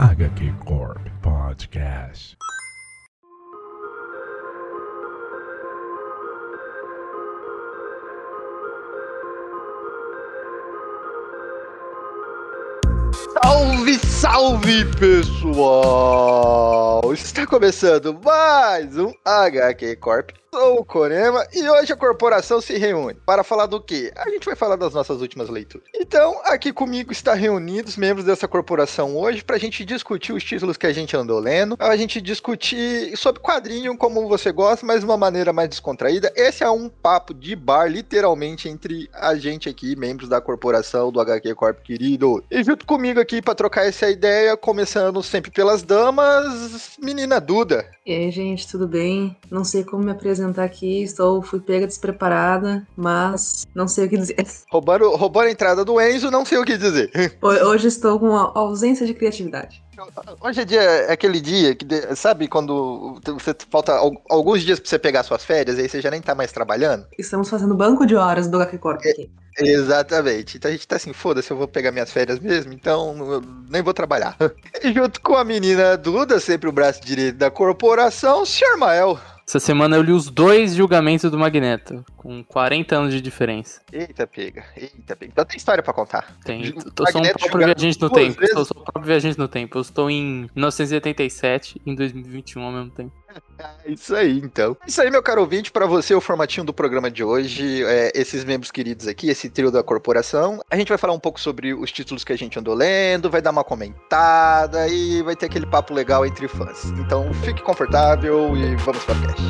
HQ Corp Podcast. Salve, salve pessoal! Está começando mais um HQ Corp. Sou o Corema e hoje a corporação se reúne para falar do quê? A gente vai falar das nossas últimas leituras. Então, aqui comigo está reunidos membros dessa corporação hoje para a gente discutir os títulos que a gente andou lendo, a gente discutir sobre quadrinho como você gosta, mas de uma maneira mais descontraída. Esse é um papo de bar, literalmente, entre a gente aqui, membros da corporação do HQ Corp querido. E junto comigo aqui para trocar essa ideia, começando sempre pelas damas, menina Duda. E aí, gente, tudo bem? Não sei como me apresentar aqui, estou fui pega despreparada, mas não sei o que dizer. Roubando, roubando a entrada do Enzo, não sei o que dizer. Ho- Hoje estou com uma ausência de criatividade. Hoje é dia, é aquele dia que, sabe, quando você falta al- alguns dias pra você pegar suas férias, aí você já nem tá mais trabalhando? Estamos fazendo banco de horas do HQ Corp aqui. Exatamente. Então a gente tá assim, foda-se, eu vou pegar minhas férias mesmo, então eu nem vou trabalhar. E junto com a menina Duda, sempre o braço direito da corporação, Sr. Mael. Essa semana eu li os dois julgamentos do Magneto, com 40 anos de diferença. Eita, pega. Eita, pega. Então tem história pra contar. Tem. Eu sou um próprio viajante no tempo. vezes? Eu sou o próprio viajante no tempo. Eu estou em 1987 e em 2021 ao mesmo tempo. É isso aí, então. Isso aí, meu caro ouvinte, pra você o formatinho do programa de hoje, é, esses membros queridos aqui, esse trio da corporação. A gente vai falar um pouco sobre os títulos que a gente andou lendo, vai dar uma comentada e vai ter aquele papo legal entre fãs. Então fique confortável e vamos para o cast.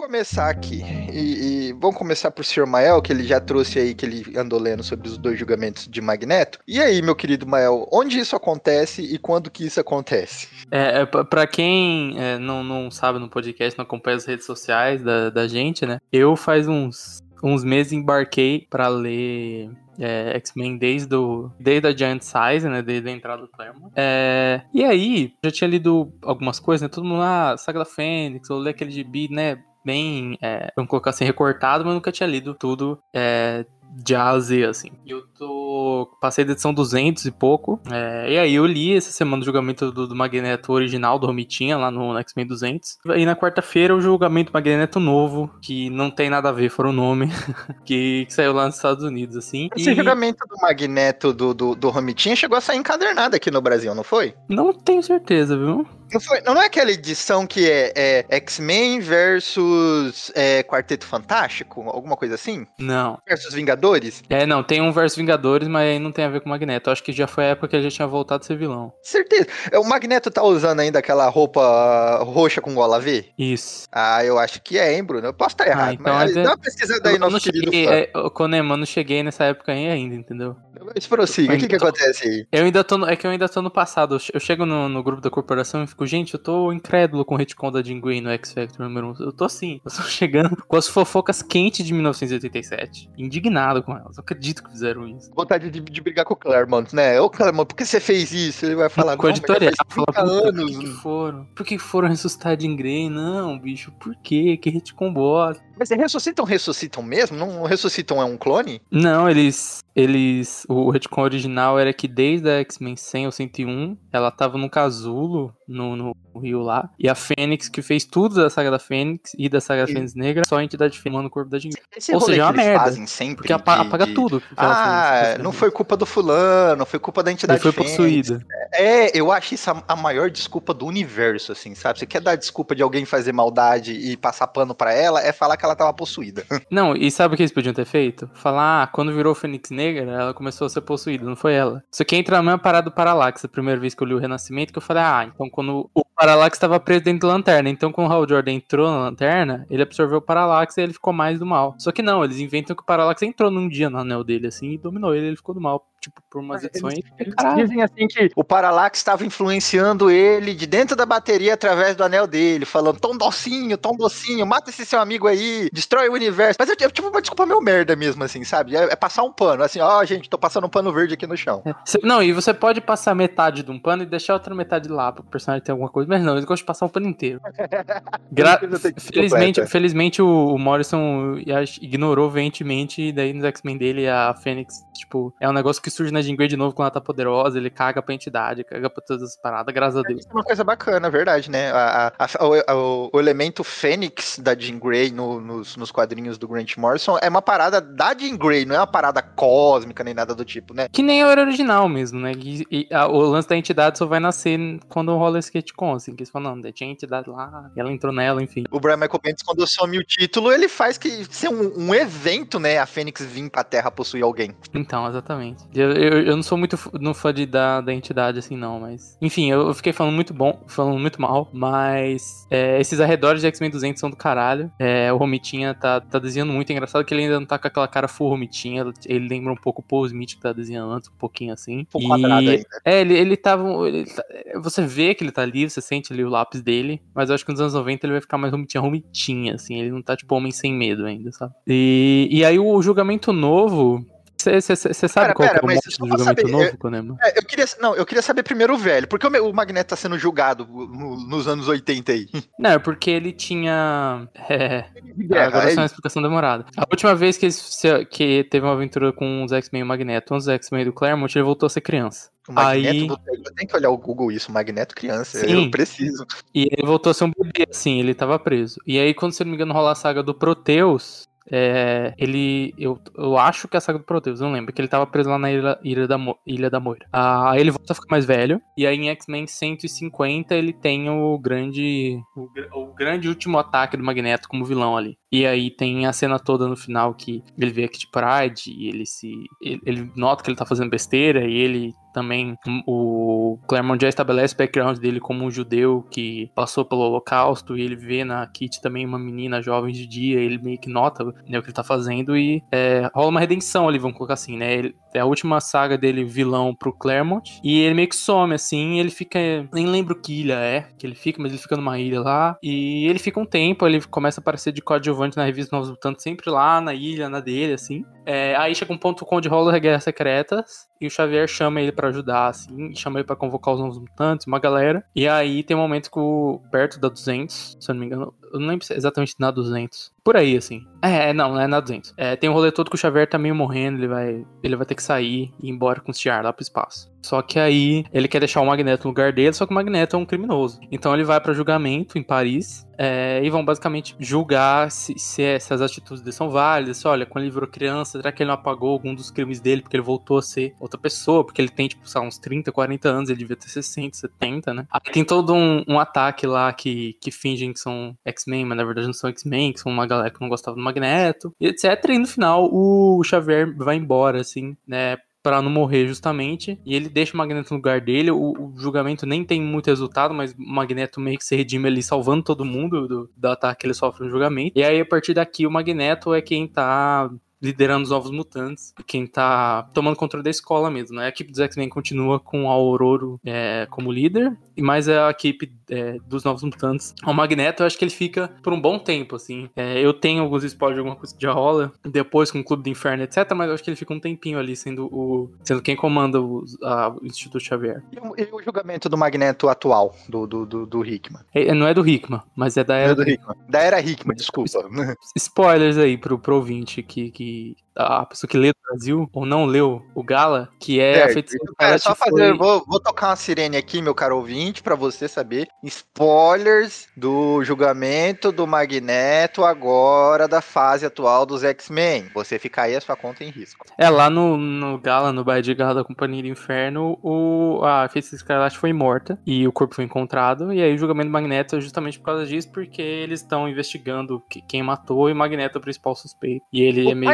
Começar aqui. E, e vamos começar por Sr. Mael, que ele já trouxe aí, que ele andou lendo sobre os dois julgamentos de Magneto. E aí, meu querido Mael, onde isso acontece e quando que isso acontece? É, é, pra quem é, não, não sabe no podcast, não acompanha as redes sociais da, da gente, né? Eu faz uns, uns meses embarquei pra ler é, X-Men desde, desde a Giant Size, né? Desde a entrada do Claremont. É, e aí, já tinha lido algumas coisas, né? Todo mundo lá, Saga da Fênix, eu li aquele gibi, né? Bem, é, vamos colocar assim, recortado, mas nunca tinha lido tudo é, de A a Z, assim. Eu tô. Passei da edição 200 e pouco. é, e aí eu li essa semana o julgamento do, do Magneto original, do Romitinha, lá no, no X-Men 200. E na quarta-feira o julgamento do Magneto novo, que não tem nada a ver, foi o nome, que, que saiu lá nos Estados Unidos, assim. Esse e julgamento do Magneto do, do, do Romitinha chegou a sair encadernado aqui no Brasil, não foi? não tenho certeza, viu? Não, foi, não é aquela edição que é, é X-Men versus é, Quarteto Fantástico? Alguma coisa assim? Não. Versus Vingadores? É, não, tem um verso Vingadores, mas aí não tem a ver com o Magneto. Acho que já foi a época que ele já tinha voltado a ser vilão. Certeza. É, O Magneto tá usando ainda aquela roupa roxa com gola V? Isso. Ah, eu acho que é, hein, Bruno? Eu posso estar errado. então mas é dá uma pesquisada aí, nosso querido cheguei, é, ô, Conema, eu não cheguei nessa época aí ainda, entendeu? Mas prossiga, o que, que Então- acontece aí? Eu ainda tô no, é que eu ainda tô no passado. Eu chego no, no grupo da corporação e fico, gente, eu tô incrédulo com o retcon da Jean Grey no X Factor número 1. Eu tô assim, eu tô chegando com as fofocas quentes de 1987. Indignado com elas. Eu acredito que fizeram isso. Vontade de, de brigar com o Claremont, né? Ô, Claremont, por que você fez isso? Ele vai falar, com o editorial, fala, 30 puta, anos. por que, que foram? Por que foram ressuscitar a Jean Grey? Não, bicho, por quê? Que retcon bosta. Mas ressuscitam, ressuscitam mesmo? Não ressuscitam é um clone? Não, eles. Eles. O retcon original era que desde a X-Men 100 ou 101, ela tava no casulo, no, no Rio lá. E a Fênix, que fez tudo da saga da Fênix e da saga da Fênix Negra, só a entidade filmando o corpo da. Esse Ou seja, é uma que merda, fazem sempre Porque de- apaga de- tudo. que Ah, não foi culpa do fulano, foi culpa da entidade Ele foi Fênix. possuída. É, eu acho isso a, a maior desculpa do universo, assim, sabe? Você quer dar desculpa de alguém fazer maldade e passar pano pra ela, é falar que ela tava possuída. Não, e sabe o que eles podiam ter feito? Falar, ah, quando virou Fênix Negra, ela começou a ser possuída, não foi ela. Isso aqui entra na mesma parada do Parallax, a primeira vez que eu li o Renascimento, que eu falei, ah, então quando o Parallax estava preso dentro da lanterna, então quando o Hal Jordan entrou na lanterna, ele absorveu o Parallax e ele ficou mais do mal. Só que não, eles inventam que o Parallax entrou num dia no anel dele, assim, e dominou ele, ele ficou do mal. Tipo, por umas edições. Eles dizem assim que o Parallax estava influenciando ele de dentro da bateria através do anel dele, falando: Tom docinho, Tom docinho, mata esse seu amigo aí, destrói o universo. Mas é é tipo uma desculpa meio merda mesmo, assim, sabe? É, é passar um pano, assim, ó, gente, tô passando um pano verde aqui no chão. É, não, e você pode passar metade de um pano e deixar a outra metade lá pro personagem ter alguma coisa, mas não, eles gostam de passar o pano inteiro. Gra- felizmente, felizmente o, o Morrison ignorou veementemente, e daí nos X-Men dele a Fênix, tipo, é um negócio que surge na Jean Grey de novo quando ela tá poderosa, ele caga pra entidade, caga pra todas as paradas, graças a Deus. Isso é uma coisa bacana, verdade, né? A- a- a- o, o- o elemento Fênix da Jean Grey no- nos, nos quadrinhos do Grant Morrison é uma parada da Jean Grey, não é uma parada cósmica nem nada do tipo, né? Que nem era original mesmo, né? E, e o lance da entidade só vai nascer quando rola esse retcon, assim, que eles falam, não, tinha entidade lá, ela entrou nela, enfim. O Brian Michael Bendis, quando some o título, ele faz que ser um, um evento, né? A Fênix vir pra Terra possuir alguém. Então, exatamente. Eu, eu, não sou muito no fã de, da, da entidade, assim, não, mas. Enfim, eu, eu fiquei falando muito bom, falando muito mal, mas. é, esses arredores de X-Men 200 são do caralho. É, o Romitinha tá, tá desenhando muito. É engraçado que ele ainda não tá com aquela cara full Romitinha. Ele lembra um pouco o Paul Smith que tá desenhando antes, um pouquinho assim. Um pouco quadrado ainda. É, ele, ele tava. ele tá- você vê que ele tá ali, você sente ali o lápis dele, mas eu acho que nos anos 90 ele vai ficar mais Romitinha, Romitinha, assim. Ele não tá tipo homem sem medo ainda, sabe? E, e aí o julgamento novo. Você sabe qual pera, que é o mas só do julgamento saber, novo, Konema? É, eu queria, não, eu queria saber primeiro o velho, porque o, meu- o Magneto tá sendo julgado no- nos anos 80 aí. Não, é porque ele tinha. É, Guerra, agora é é uma explicação demorada. A última vez que, eles se- que teve uma aventura com os X-Men e o Magneto, os X-Men do Claremont, ele voltou a ser criança. O Magneto, Aí- eu tenho que olhar o Google isso, Magneto criança, Sim. eu preciso. E ele voltou a ser um bebê, assim, ele tava preso. E aí, quando, se eu não me engano, rola a saga do Proteus, é, ele. Eu, eu acho que é a saga do Proteus, não lembro, que ele tava preso lá na Ilha, Ilha, da, Mo- Ilha da Moira. Ah, aí ele volta a ficar mais velho. E aí em X-Men 150 ele tem o grande. O, o grande último ataque do Magneto como vilão ali. E aí tem a cena toda no final que ele vê a Kid Pride e ele se. Ele, ele nota que ele tá fazendo besteira e ele também. O Claremont já estabelece o background dele como um judeu que passou pelo holocausto e ele vê na Kit também uma menina jovem de dia, ele meio que nota né, o que ele tá fazendo e é, rola uma redenção ali, vamos colocar assim, né? Ele- é a última saga dele vilão pro Claremont e ele meio que some assim, ele fica. Nem lembro que ilha é que ele fica, mas ele fica numa ilha lá e ele fica um tempo, ele começa a aparecer de coadjuvante na revista Novos Mutantes, sempre lá na ilha, na dele, assim. É, aí chega um ponto onde rola a Guerras Secretas e o Xavier chama ele pra ajudar, assim, chama ele pra convocar os Novos Mutantes, uma galera. E aí tem um momento que o perto da 200, se eu não me engano, eu não lembro se é exatamente na 200. Por aí, assim. É, não, não é na 200. É, tem um rolê todo que o Xavier tá meio morrendo, ele vai, ele vai ter que sair e ir embora com o Stiar lá pro espaço. Só que aí ele quer deixar o Magneto no lugar dele, só que o Magneto é um criminoso. Então ele vai pra julgamento em Paris é, e vão basicamente julgar se, se essas atitudes dele são válidas. Se, olha, quando ele virou criança, será que ele não apagou algum dos crimes dele porque ele voltou a ser outra pessoa? Porque ele tem, tipo, uns 30, 40 anos, ele devia ter 60, 70, né? Aí tem todo um, um ataque lá que, que fingem que são X-Men, mas na verdade não são X-Men, que são uma galera que não gostava do Magneto, e etc. E no final o Xavier vai embora, assim, né? Pra não morrer justamente, e ele deixa o Magneto no lugar dele. O, o julgamento nem tem muito resultado, mas o Magneto meio que se redime ali, salvando todo mundo do, do ataque que ele sofre no julgamento. E aí, a partir daqui, o Magneto é quem tá liderando os novos mutantes, quem tá tomando controle da escola mesmo, né? A equipe dos X-Men continua com o Aurora é, como líder, mas a equipe é, dos novos mutantes, o Magneto, eu acho que ele fica por um bom tempo, assim. É, eu tenho alguns spoilers de alguma coisa que já rola, depois com o Clube do Inferno, etc, mas eu acho que ele fica um tempinho ali sendo o sendo quem comanda o, a- o Instituto Xavier. E o, e o julgamento do Magneto atual, do, do, do, do Hickman? É, não é do Hickman, mas é da É era do Hickman. Da era Hickman, desculpa. spoilers aí pro, pro ouvinte que, que the a pessoa que lê do Brasil ou não leu o Gala, que é a Certo. feiticeira Então, é, só fazer, foi- vou, vou tocar uma sirene aqui, meu caro ouvinte, pra você saber. Spoilers do julgamento do Magneto agora da fase atual dos X-Men. Você fica aí a sua conta em risco. É, lá no, no Gala, no baile de Gala da Companhia do Inferno, o, a feiticeira Escarlate foi morta e o corpo foi encontrado. E aí o julgamento do Magneto é justamente por causa disso, porque eles estão investigando que- quem matou e o Magneto é o principal suspeito. E ele O é meio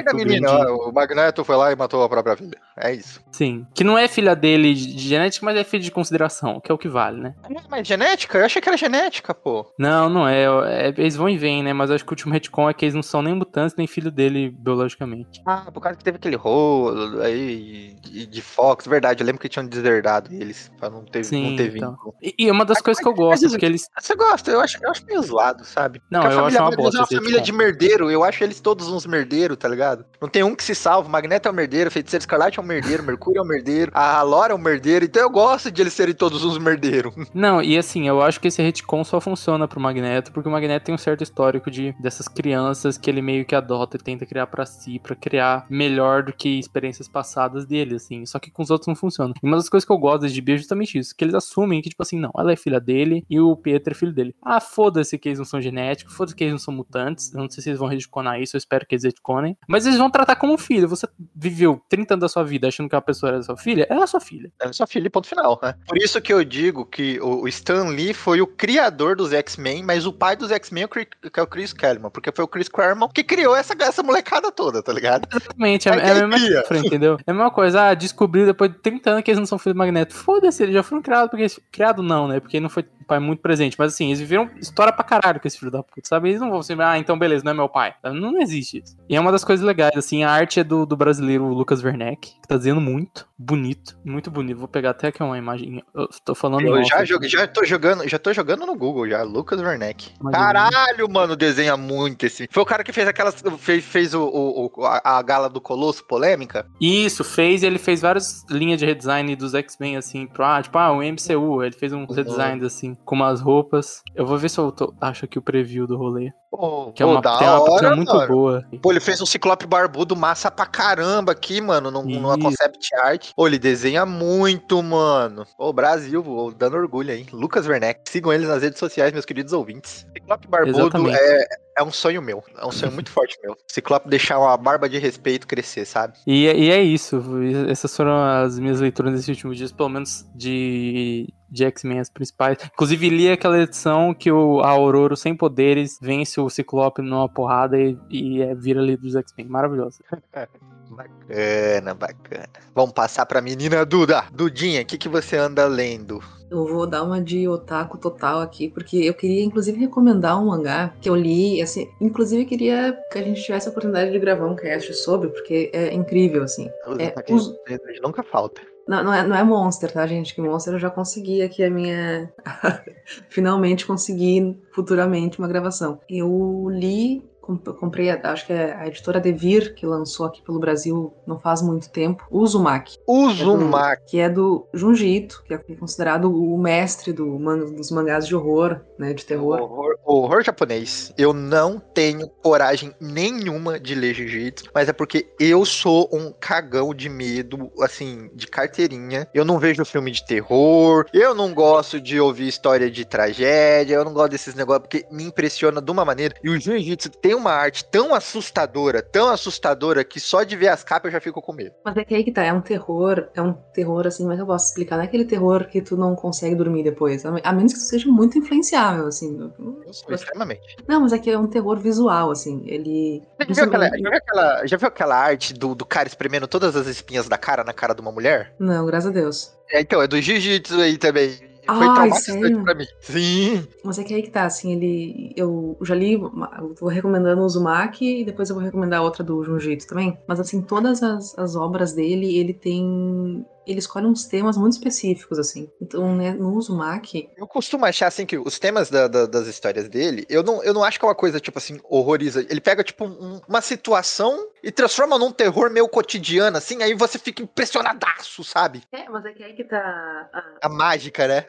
o menina não, o Magneto foi lá e matou a própria filha. É isso. Sim. Que não é filha dele de genética, mas é filha de consideração, que é o que vale, né? É mais genética? Eu achei que era genética, pô. Não, não é. é eles vão e vêm, né? Mas acho que o último retcon é que eles não são nem mutantes, nem filho dele biologicamente. Ah, por causa que teve aquele rolo aí de, Fox, verdade. Eu lembro que tinham deserdado eles pra não ter, Sim, não ter então. vínculo. E, e uma das Mas- coisas que eu mas- gosto, mas- porque eles. Você gosta? Eu acho, eu acho meio zoado, sabe? Não, Porque a eu acho família uma bosta é uma família de merdeiro. Eu acho eles todos uns merdeiros, tá ligado? Não tem um que se salva. O Magneto é um merdeiro, Feiticeiro Escarlate é um merdeiro, Mercúrio é um merdeiro, a Lora é um merdeiro. Então eu gosto de eles serem todos uns merdeiros. Não, e assim, eu acho que esse retcon só funciona pro Magneto, porque o Magneto tem um certo histórico de dessas crianças que ele meio que adota e tenta criar pra si, pra criar melhor do que experiências passadas dele, assim. Só que com os outros não funciona. E uma das coisas que eu gosto desse gibi é justamente isso, que eles assumem que, tipo assim, não, ela é filha dele e o Pietro é filho dele. Ah, foda-se que eles não são genéticos, foda-se que eles não são mutantes. Eu não sei se eles vão retconar isso, eu espero que eles retconem. Mas eles vão tratar como filho. Você viveu 30 anos da sua vida achando que a pessoa era sua filha, ela é sua filha. Ela é sua filha e ponto final, né? Por isso que eu digo que o Stan Lee foi o criador dos X-Men, mas o pai dos X-Men é o é o Chris Claremont, porque foi o Chris Claremont que criou essa, essa molecada toda, tá ligado? Exatamente, é, é a mesma cifra, entendeu? É a mesma coisa, ah, descobriu depois de 30 anos que eles não são filhos do Magneto. Foda-se, eles já foram criados, porque eles- criado não, né? Porque ele não foi pai muito presente. Mas assim, eles viveram história pra caralho com esse filho da puta, sabe? Eles não vão ser, ah, então beleza, não é meu pai. Não, não existe isso. E é uma das coisas legais, assim, a arte é do, do brasileiro Lucas Werneck, que tá dizendo muito, bonito, muito bonito. Vou pegar até aqui uma imagem. Eu tô falando Eu já, joguei, já tô jogando, já tô jogando no Google já, Lucas Werneck. Caralho, mano, desenha muito esse. Foi o cara que fez aquelas fez, fez o, o- o- a, a gala do Colosso polêmica. Isso, fez, ele fez várias linhas de redesign dos X-Men, assim, pro, ah, tipo, ah, o MCU, ele fez uns Uhum. redesigns, assim, com umas roupas. Eu vou ver se eu tô- acho aqui o preview do rolê. Pô, Que é pô, uma, tem uma hora, muito boa. Pô, ele fez um ciclope barbudo massa pra caramba aqui, mano, num- numa concept art. Pô, ele desenha muito, mano. Ô, Brasil, ô, dando orgulho aí. Lucas Werneck. Sigam eles nas redes sociais, meus queridos ouvintes. Ciclope barbudo Exatamente. é, é um sonho meu. É um sonho muito forte meu. Ciclope deixar uma barba de respeito crescer, sabe? E, é- e é isso. Essas foram as minhas leituras nesses últimos dias, pelo menos de, de X-Men, as principais. Inclusive, li aquela edição que o a Aurora sem poderes vence o Ciclope numa porrada e, e é, vira ali dos X-Men. Maravilhoso. Bacana, bacana. Vamos passar pra menina Duda. Dudinha, o que, que você anda lendo? Eu vou dar uma de otaku total aqui, porque eu queria, inclusive, recomendar um mangá que eu li, assim, inclusive eu queria que a gente tivesse a oportunidade de gravar um cast sobre, porque é incrível, assim. É, Tá aqui, os- Nunca falta. Não, não, é, não é Monster, tá, gente? Que Monster eu já consegui aqui a minha. Finalmente consegui futuramente uma gravação. Eu li, comprei, acho que é a editora Devir, que lançou aqui pelo Brasil não faz muito tempo, o Uzumaki. Uzumaki. Que é do Junji Ito, que é considerado o mestre do dos mangás de horror, né? De terror. Horror, horror japonês. Eu não tenho coragem nenhuma de ler Jiu-Jitsu, mas é porque eu sou um cagão de medo, assim, de carteirinha. Eu não vejo filme de terror, eu não gosto de ouvir história de tragédia, eu não gosto desses negócios porque me impressiona de uma maneira. E o Jiu-Jitsu tem uma arte tão assustadora, tão assustadora, que só de ver as capas eu já fico com medo. Mas é que aí que tá, é um terror, é um terror assim, como é que eu posso explicar? Não é aquele terror que tu não consegue dormir depois, a menos que tu seja muito influenciável, assim. Eu sou extremamente. Não, mas é que é um terror visual, assim. Ele. Já viu, aquela, já, viu aquela, já viu aquela arte do, do cara espremendo todas as espinhas da cara na cara de uma mulher? Não, graças a Deus. É, então, é do jiu-jitsu aí também. Foi Ai, traumatizante sério? pra mim. Sim. Mas é que aí que tá, assim, ele. Eu já li, eu tô recomendando o Uzumaki e depois eu vou recomendar outra do Junjito também. Mas, assim, todas as, as obras dele, ele tem. Ele escolhe uns temas muito específicos, assim. Então, né, no Uzumaki, Eu costumo achar, assim, que os temas da- da- das histórias dele, eu não, eu não acho que é uma coisa, tipo assim, horroriza. Ele pega, tipo, um- uma situação e transforma num terror meio cotidiano, assim, aí você fica impressionadaço, sabe? É, mas é que aí que tá. a- A mágica, né?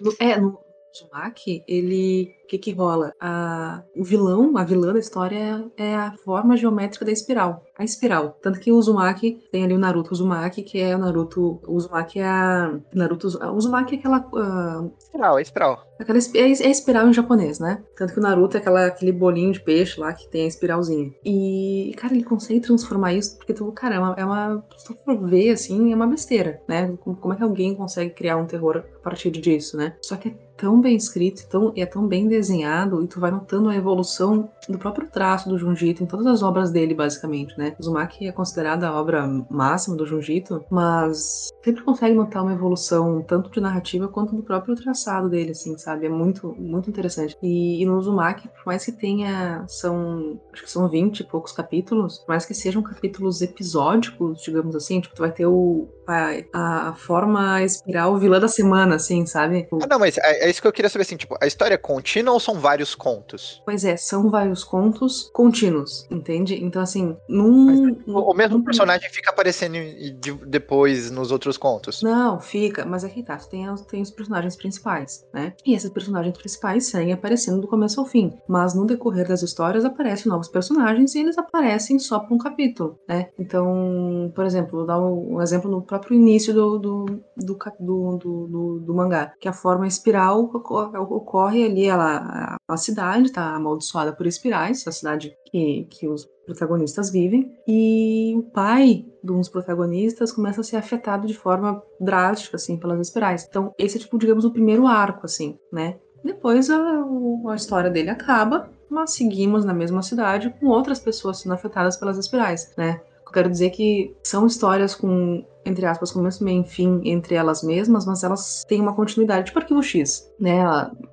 no- é, no Uzumaki, ele. O que que rola? A, o vilão, a vilã da história é a forma geométrica da espiral. A espiral. Tanto que o Uzumaki tem ali o Naruto Uzumaki, que é o Naruto. O Uzumaki é a. Naruto. Uzumaki é aquela. ah, Espiral, é espiral. aquela é, é espiral em japonês, né? Tanto que o Naruto é aquela, aquele bolinho de peixe lá que tem a espiralzinha. E, cara, ele consegue transformar isso, porque tu, cara, é uma. É uma se tu for ver, assim, é uma besteira, né? Como como é que alguém consegue criar um terror a partir disso, né? Só que é tão bem escrito, tão, é tão bem desenhado, e tu vai notando a evolução do próprio traço do Junjito em todas as obras dele, basicamente, né? Uzumaki é considerada a obra máxima do Junjito, mas sempre consegue notar uma evolução tanto de narrativa quanto do próprio traçado dele, assim, sabe? É muito, muito interessante. E, e no Uzumaki, por mais que tenha, são, acho que são 20 e poucos capítulos, por mais que sejam capítulos episódicos, digamos assim, tipo, tu vai ter o, a, a forma espiral vilã da semana, assim, sabe? Ah, não, mas é, é isso que eu queria saber, assim, tipo, a história é contínua ou são vários contos? Pois é, são vários contos contínuos, entende? Então, assim, num. O, o mesmo num- personagem fica aparecendo de- depois nos outros contos. Não, fica, mas aqui tá, tu tem, os- tem os personagens principais, né? E esses personagens principais seguem aparecendo do começo ao fim. Mas no decorrer das histórias aparecem novos personagens e eles aparecem só por um capítulo, né? Então, por exemplo, vou dar um, exemplo no próprio início do, do, do, do, do, do- do mangá, que a forma espiral oco- ocorre ali, ela, a, cidade tá amaldiçoada por espirais, a cidade que, que os protagonistas vivem, e o pai de uns protagonistas começa a ser afetado de forma drástica, assim, pelas espirais. Então, esse é, tipo, digamos, o primeiro arco, assim, né? Depois a, a história dele acaba, mas seguimos na mesma cidade com outras pessoas sendo afetadas pelas espirais, né? Quero dizer que são histórias com, entre aspas, começo, meio e fim entre elas mesmas, mas elas têm uma continuidade, tipo Arquivo X, né?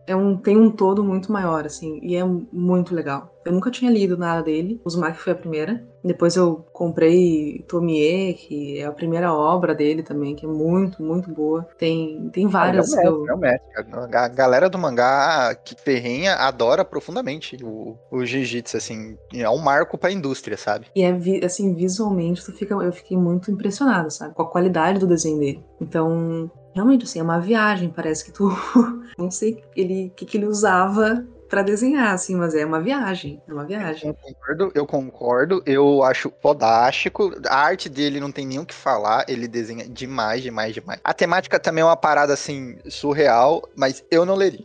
É um, tem um todo muito maior, assim, e é muito legal. Eu nunca tinha lido nada dele, Uzumaki foi a primeira. Depois eu comprei Tomie, que é a primeira obra dele também, que é muito, muito boa. Tem, tem várias é eu... mestre, é o mestre. A galera do mangá que ferrenha adora profundamente o, o jiu-jitsu, assim. É um marco pra indústria, sabe? E é, vi- assim, visualmente, tu fica, eu fiquei muito impressionada, sabe? Com a qualidade do desenho dele. Então, realmente, assim, é uma viagem. Parece que tu... não sei ele, que, que ele usava pra desenhar, assim, mas é uma viagem. É uma viagem. Eu concordo, eu concordo, eu acho fodástico. A arte dele não tem nem o que falar, ele desenha demais, demais, demais. A temática também é uma parada assim surreal, mas eu não leria.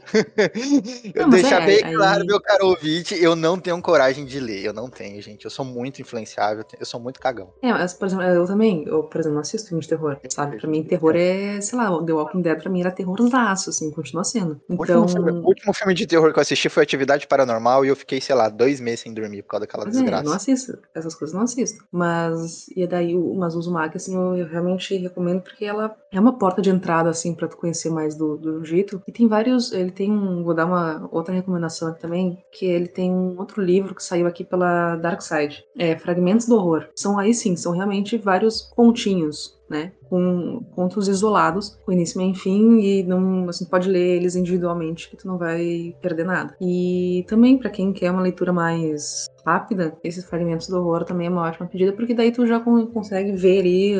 eu Não, deixar é, bem aí- claro, meu caro ouvinte, eu não tenho coragem de ler, eu não tenho, gente. Eu sou muito influenciável, eu sou muito cagão. É, mas, por exemplo, eu também, eu, por exemplo, não assisto filme de terror, sabe? Pra mim, terror é, sei lá, The Walking Dead pra mim era terrorzaço, assim, continua sendo. O Então, último, filme, o último filme de terror que eu assisti foi Atividade Paranormal e eu fiquei, sei lá, dois meses sem dormir por causa daquela é, eu não desgraça. assisto. Essas coisas não assisto. Mas, e daí, o mas o Uzumaki, assim, eu, eu realmente recomendo porque ela é uma porta de entrada, assim, pra tu conhecer mais do, do Jiu-Jitsu. E tem vários, ele tem um, vou dar uma outra recomendação aqui também, que ele tem um outro livro que saiu aqui pela Dark Side. É Fragmentos do Horror. São aí sim, são realmente vários continhos, né? Com contos isolados, com início, meio e fim, e não, assim, pode ler eles individualmente, que tu não vai perder nada. E também, pra quem quer uma leitura mais rápida, esses fragmentos do horror também é uma ótima pedida, porque daí tu já con- consegue ver ali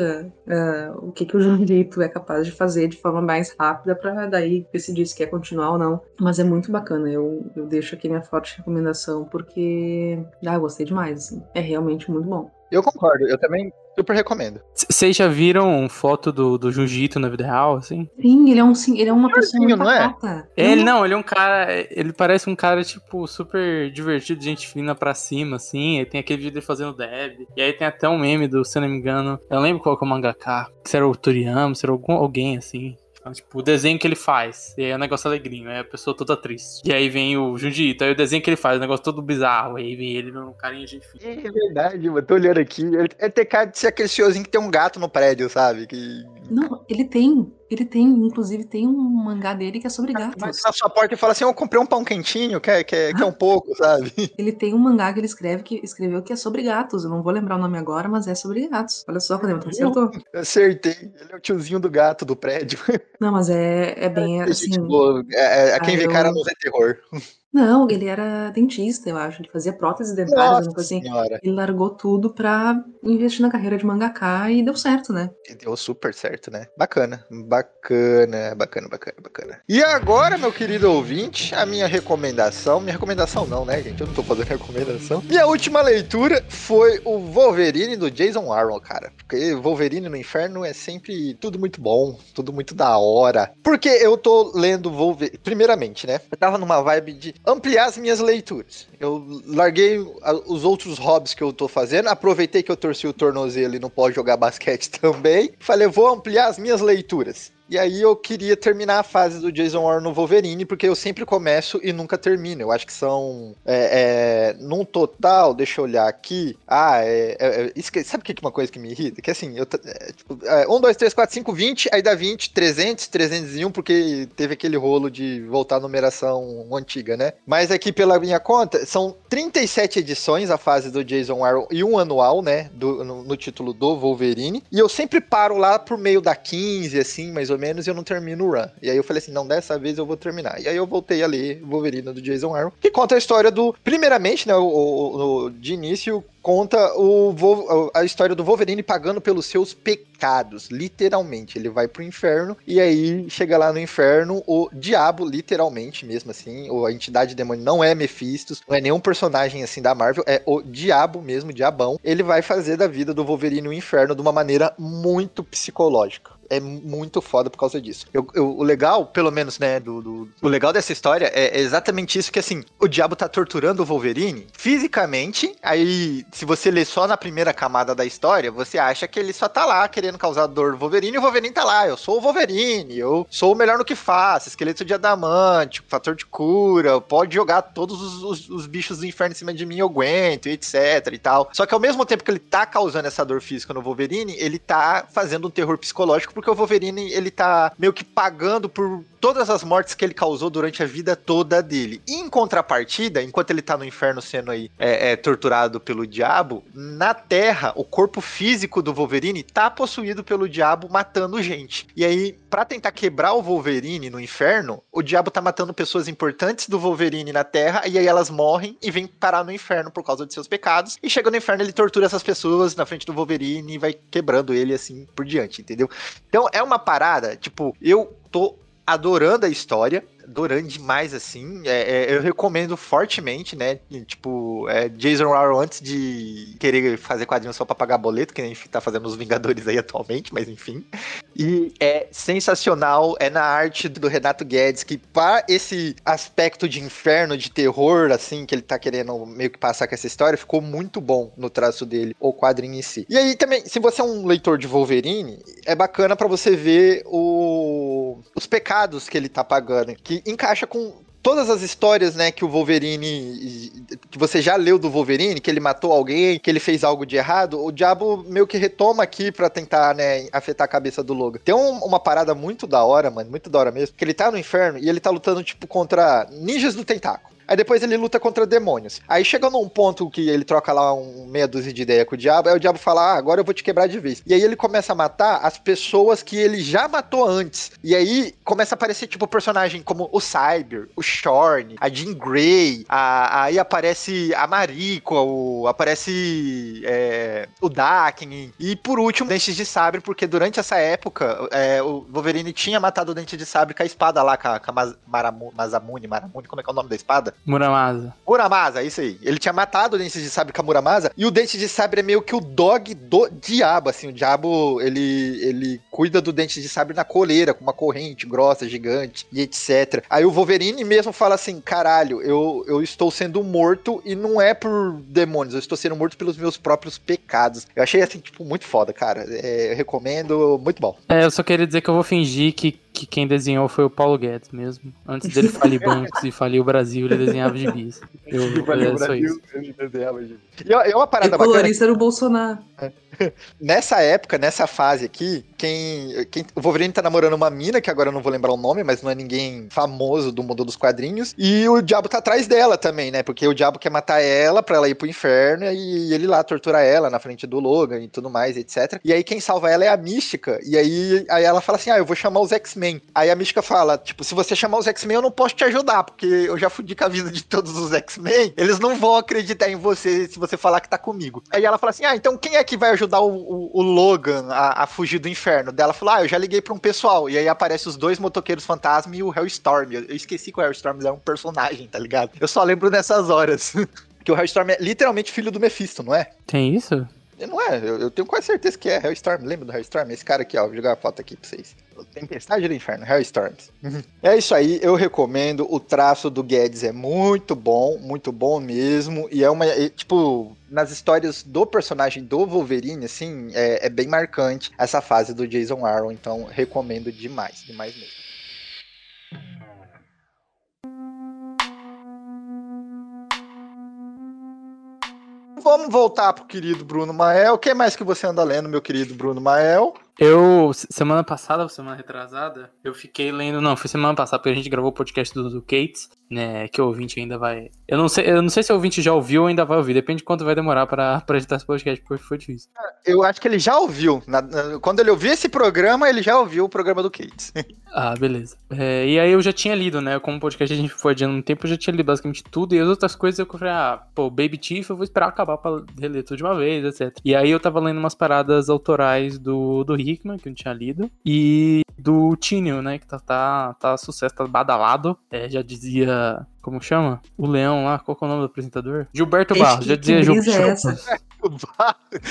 ah, o que, que o Jurito é capaz de fazer de forma mais rápida pra daí decidir se quer continuar ou não. Mas é muito bacana, eu, eu deixo aqui minha forte recomendação, porque ah, eu gostei demais, assim. É realmente muito bom. Eu concordo, eu também super recomendo. Vocês já viram foto do, do Jiu-Jitsu na vida real, assim? Sim, ele é, um, sim, ele é uma pessoa muito não é? pacata. Ele não, ele é um cara. Ele parece um cara, tipo, super divertido, gente fina pra cima, assim. Aí tem aquele vídeo dele fazendo deb. E aí tem até um meme do, se eu não me engano, eu não lembro qual que é o mangaka. Se era o Toriyama, se era algum, alguém assim. Então, tipo, o desenho que ele faz. E aí é um negócio alegrinho, aí a pessoa toda triste. E aí vem o Jujito, aí o desenho que ele faz, o negócio todo bizarro. Aí vem ele um carinha gente fina. É verdade, mano. Tô olhando aqui. É ter cara de ser aquele senhorzinho que tem um gato no prédio, sabe? Que Não, ele tem. Ele tem, inclusive, tem um mangá dele que é sobre gatos. na sua porta e fala assim: Eu comprei um pão quentinho, quer, quer, quer um pouco, sabe? Ele tem um mangá que ele escreve que escreveu que é sobre gatos. Eu não vou lembrar o nome agora, mas é sobre gatos. Olha só, Rodrigo, tu acertou. Acertei. Ele é o tiozinho do gato do prédio. Não, mas é, é bem assim. Boa. É, é, quem Ah, vê eu- cara não vê terror. Não, ele era dentista, eu acho. Ele fazia próteses dentárias, Nossa coisa assim. senhora. Ele largou tudo pra investir na carreira de mangaká e deu certo, né? Deu super certo, né? Bacana. Bacana, bacana, bacana, bacana. E agora, meu querido ouvinte, a minha recomendação. Minha recomendação não, né, gente? Eu não tô fazendo recomendação. Minha última leitura foi o Wolverine do Jason Aaron, cara. Porque Wolverine no Inferno é sempre tudo muito bom, tudo muito da hora. Porque eu tô lendo Wolverine. Primeiramente, né? Eu tava numa vibe de ampliar as minhas leituras. Eu larguei os outros hobbies que eu tô fazendo, aproveitei que eu torci o tornozelo e não posso jogar basquete também. Falei, vou ampliar as minhas leituras. E aí eu queria terminar a fase do Jason Warren no Wolverine, porque eu sempre começo e nunca termino. Eu acho que são. É, é, num total, deixa eu olhar aqui. Ah, é. é, é sabe o que é uma coisa que me irrita? Que assim, eu. É, tipo, 1, 2, 3, 4, 5, 20, aí dá 20, 300, 301, porque teve aquele rolo de voltar à numeração antiga, né? Mas aqui, pela minha conta, são 37 edições a fase do Jason Aaron e um anual, né? Do, no, no título do Wolverine. E eu sempre paro lá por meio da 15, assim, mais ou menos, e eu não termino o run. E aí eu falei assim, não, dessa vez eu vou terminar. E aí eu voltei a ler Wolverine do Jason Aaron, que conta a história do, primeiramente, né, o, o, o de início, conta o, a história do Wolverine pagando pelos seus pecados, literalmente. Ele vai pro inferno e aí chega lá no inferno o diabo, literalmente mesmo assim, ou a entidade demônio não é Mephistos, não é nenhum personagem assim da Marvel, é o diabo mesmo, diabão. Ele vai fazer da vida do Wolverine o inferno de uma maneira muito psicológica é muito foda por causa disso. Eu, eu, o legal, pelo menos, né, do, do, o legal dessa história é exatamente isso que, assim, o diabo tá torturando o Wolverine fisicamente, aí, se você ler só na primeira camada da história, você acha que ele só tá lá querendo causar dor no Wolverine, e o Wolverine tá lá, eu sou o Wolverine, eu sou o melhor no que faço, esqueleto de adamante, fator de cura, pode jogar todos os, os, os bichos do inferno em cima de mim, eu aguento, etc e tal. Só que ao mesmo tempo que ele tá causando essa dor física no Wolverine, ele tá fazendo um terror psicológico porque o Wolverine, ele tá meio que pagando por todas as mortes que ele causou durante a vida toda dele. E em contrapartida, enquanto ele tá no inferno sendo aí é, é, torturado pelo diabo, na Terra, o corpo físico do Wolverine tá possuído pelo diabo matando gente. E aí, para tentar quebrar o Wolverine no inferno, o diabo tá matando pessoas importantes do Wolverine na Terra, e aí elas morrem e vêm parar no inferno por causa de seus pecados. E chega no inferno, ele tortura essas pessoas na frente do Wolverine e vai quebrando ele assim por diante, entendeu? Então é uma parada, tipo, eu tô adorando a história adorando demais, assim. É, é, eu recomendo fortemente, né? Tipo, é, Jason Aaron antes de querer fazer quadrinhos só pra pagar boleto, que gente tá fazendo os Vingadores aí atualmente, mas enfim. E é sensacional, é na arte do Renato Guedes, que para esse aspecto de inferno, de terror, assim, que ele tá querendo meio que passar com essa história, ficou muito bom no traço dele, o quadrinho em si. E aí também, se você é um leitor de Wolverine, é bacana para você ver o... os pecados que ele tá pagando, que encaixa com todas as histórias, né, que o Wolverine. que você já leu do Wolverine, que ele matou alguém, que ele fez algo de errado, o diabo meio que retoma aqui para tentar, né, afetar a cabeça do Logan. Tem um, uma parada muito da hora, mano, muito da hora mesmo, que ele tá no inferno e ele tá lutando, tipo, contra ninjas do tentáculo. Aí depois ele luta contra demônios. Aí chega num ponto que ele troca lá um meia dúzia de ideia com o diabo, aí o diabo fala: ah, agora eu vou te quebrar de vez. E aí ele começa a matar as pessoas que ele já matou antes. E aí começa a aparecer, tipo, personagem como o Cyber, o Shorn, a Jean Grey, a, aí aparece a Mariko, o, aparece é, o Daken, e por último, Dentes de Sabre, porque durante essa época é, o Wolverine tinha matado o Dente de Sabre com a espada lá, com a, com a Mazamune, Maramune, como é que é o nome da espada? Muramasa. Muramasa, isso aí. Ele tinha matado o Dente de Sabre com a Muramasa, e o Dente de Sabre é meio que o dog do diabo, assim, o diabo, ele, ele cuida do Dente de Sabre na coleira, com uma corrente grossa, gigante, e etc. Aí o Wolverine mesmo fala assim, caralho, eu, eu estou sendo morto, e não é por demônios, eu estou sendo morto pelos meus próprios pecados. Eu achei, assim, tipo, muito foda, cara. É, eu recomendo, muito bom. É, eu só queria dizer que eu vou fingir que que quem desenhou foi o Paulo Guedes mesmo. Antes dele falir bancos e falir o Brasil, ele desenhava gibis. Eu, é só isso. Ele desenhava gibis. E é uma parada e o colorista era o Bolsonaro. É. Nessa época, nessa fase aqui, quem, quem, O Wolverine tá namorando uma mina, que agora eu não vou lembrar o nome, mas não é ninguém famoso do mundo dos quadrinhos. E o diabo tá atrás dela também, né? Porque o diabo quer matar ela pra ela ir pro inferno e ele lá tortura ela na frente do Logan e tudo mais, etc. E aí quem salva ela é a Mística. E aí, aí ela fala assim: Ah, eu vou chamar os X-Men. Aí a Mística fala: Tipo, se você chamar os X-Men, eu não posso te ajudar, porque eu já fudi com a vida de todos os X-Men. Eles não vão acreditar em você se você falar que tá comigo. Aí ela fala assim: Ah, então quem é que vai ajudar o, o, o Logan a, a, fugir do inferno? Dela falou: Ah, eu já liguei pra um pessoal. E aí aparece os dois motoqueiros fantasma e o Hellstorm. Eu, eu esqueci que o Hellstorm é um personagem, tá ligado? Eu só lembro nessas horas. que o Hellstorm é literalmente filho do Mephisto, não é? Tem isso? Não é, eu, eu tenho quase certeza que é Hellstorm. Lembra do Hellstorm? Esse cara aqui, ó, vou jogar a foto aqui pra vocês. Tempestade do Inferno, Hellstorms. é isso aí, eu recomendo. O traço do Guedes é muito bom, muito bom mesmo. E é uma. é, tipo, nas histórias do personagem do Wolverine, assim, é, é bem marcante essa fase do Jason Aaron. Então, recomendo demais, demais mesmo. Vamos voltar pro querido Bruno Mael. O que mais que você anda lendo, meu querido Bruno Mael? Eu, se- semana passada, semana retrasada, eu fiquei lendo. Não, foi semana passada, porque a gente gravou o podcast do, do Kates, né? Que o ouvinte ainda vai. Eu não sei, eu não sei se o ouvinte já ouviu ou ainda vai ouvir. Depende de quanto vai demorar pra, pra editar esse podcast, porque foi difícil. Eu acho que ele já ouviu. Na- na- quando ele ouviu esse programa, ele já ouviu o programa do Kates. Ah, beleza. É, e aí eu já tinha lido, né? Como o podcast a gente foi adiando um tempo, eu já tinha lido basicamente tudo. E as outras coisas eu falei, ah, pô, Baby Chief, eu vou esperar acabar pra reler tudo de uma vez, etc. E aí eu tava lendo umas paradas autorais do, do Hickman, que eu não tinha lido. E do Tínio, né? Que tá, tá, tá sucesso, tá badalado. É, já dizia. Como chama? O Leão lá, qual que é o nome do apresentador? Gilberto Ixi, Barros, já que dizia brisa é Gilberto. essa?